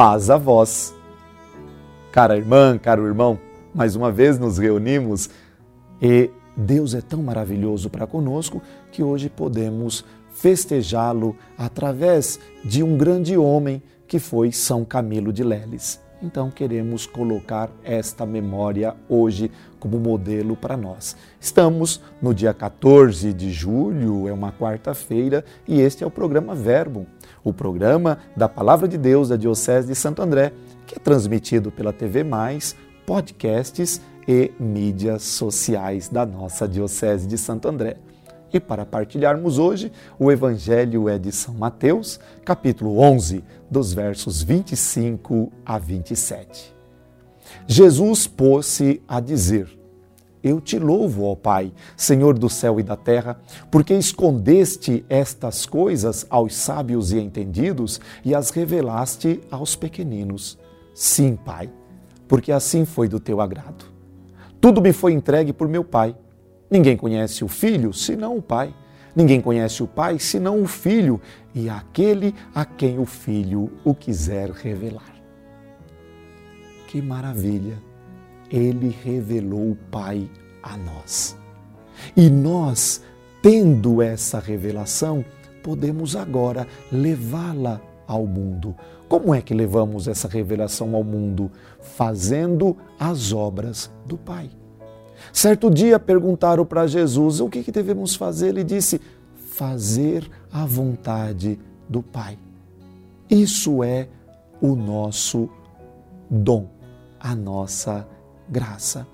paz a vós. Cara irmã, caro irmão, mais uma vez nos reunimos e Deus é tão maravilhoso para conosco que hoje podemos festejá-lo através de um grande homem que foi São Camilo de Leles. Então queremos colocar esta memória hoje como modelo para nós. Estamos no dia 14 de julho, é uma quarta-feira, e este é o programa Verbo, o programa da Palavra de Deus da Diocese de Santo André, que é transmitido pela TV Mais, podcasts e mídias sociais da nossa Diocese de Santo André. E para partilharmos hoje, o Evangelho é de São Mateus, capítulo 11, dos versos 25 a 27. Jesus pôs-se a dizer: Eu te louvo, ó Pai, Senhor do céu e da terra, porque escondeste estas coisas aos sábios e entendidos e as revelaste aos pequeninos. Sim, Pai, porque assim foi do teu agrado. Tudo me foi entregue por meu Pai. Ninguém conhece o Filho senão o Pai. Ninguém conhece o Pai senão o Filho e aquele a quem o Filho o quiser revelar. Que maravilha! Ele revelou o Pai a nós. E nós, tendo essa revelação, podemos agora levá-la ao mundo. Como é que levamos essa revelação ao mundo? Fazendo as obras do Pai. Certo dia perguntaram para Jesus o que, que devemos fazer. Ele disse: fazer a vontade do Pai. Isso é o nosso dom, a nossa graça.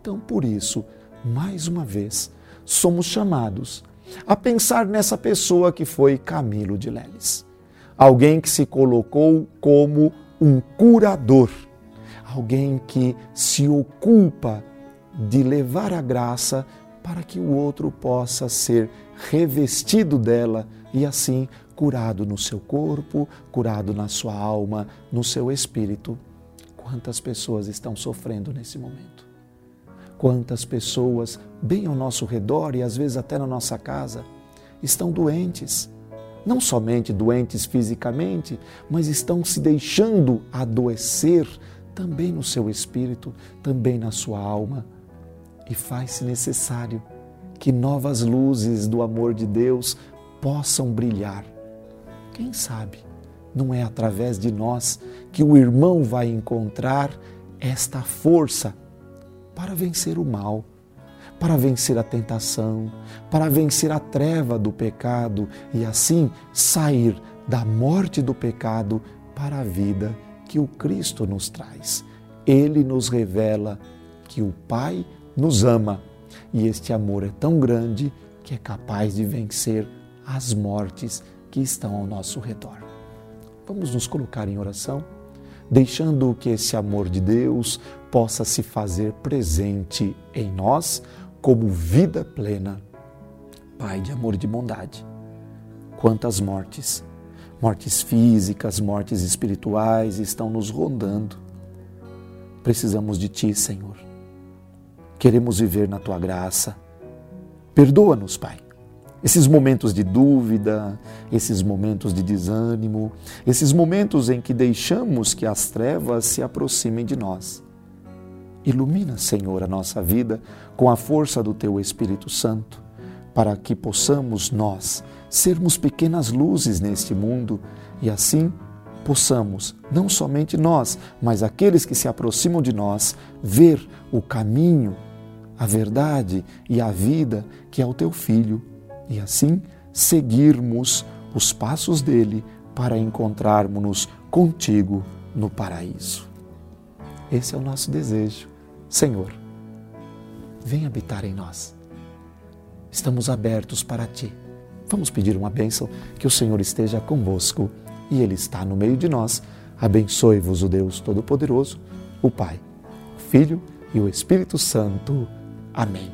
Então, por isso, mais uma vez, somos chamados a pensar nessa pessoa que foi Camilo de Leles. Alguém que se colocou como um curador, alguém que se ocupa de levar a graça para que o outro possa ser revestido dela e assim curado no seu corpo, curado na sua alma, no seu espírito. Quantas pessoas estão sofrendo nesse momento? Quantas pessoas, bem ao nosso redor e às vezes até na nossa casa, estão doentes? Não somente doentes fisicamente, mas estão se deixando adoecer também no seu espírito, também na sua alma e faz-se necessário que novas luzes do amor de Deus possam brilhar. Quem sabe não é através de nós que o irmão vai encontrar esta força para vencer o mal, para vencer a tentação, para vencer a treva do pecado e assim sair da morte do pecado para a vida que o Cristo nos traz. Ele nos revela que o Pai nos ama e este amor é tão grande que é capaz de vencer as mortes que estão ao nosso redor. Vamos nos colocar em oração, deixando que esse amor de Deus possa se fazer presente em nós como vida plena. Pai de amor e de bondade, quantas mortes, mortes físicas, mortes espirituais estão nos rondando. Precisamos de Ti, Senhor Queremos viver na tua graça. Perdoa-nos, Pai. Esses momentos de dúvida, esses momentos de desânimo, esses momentos em que deixamos que as trevas se aproximem de nós. Ilumina, Senhor, a nossa vida com a força do teu Espírito Santo, para que possamos nós sermos pequenas luzes neste mundo e assim possamos, não somente nós, mas aqueles que se aproximam de nós, ver o caminho a verdade e a vida que é o teu filho, e assim seguirmos os passos dele para encontrarmos-nos contigo no paraíso. Esse é o nosso desejo. Senhor, vem habitar em nós. Estamos abertos para ti. Vamos pedir uma bênção, que o Senhor esteja convosco e Ele está no meio de nós. Abençoe-vos o Deus Todo-Poderoso, o Pai, o Filho e o Espírito Santo. Amém.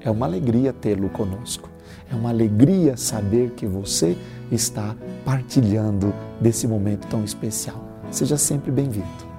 É uma alegria tê-lo conosco. É uma alegria saber que você está partilhando desse momento tão especial. Seja sempre bem-vindo.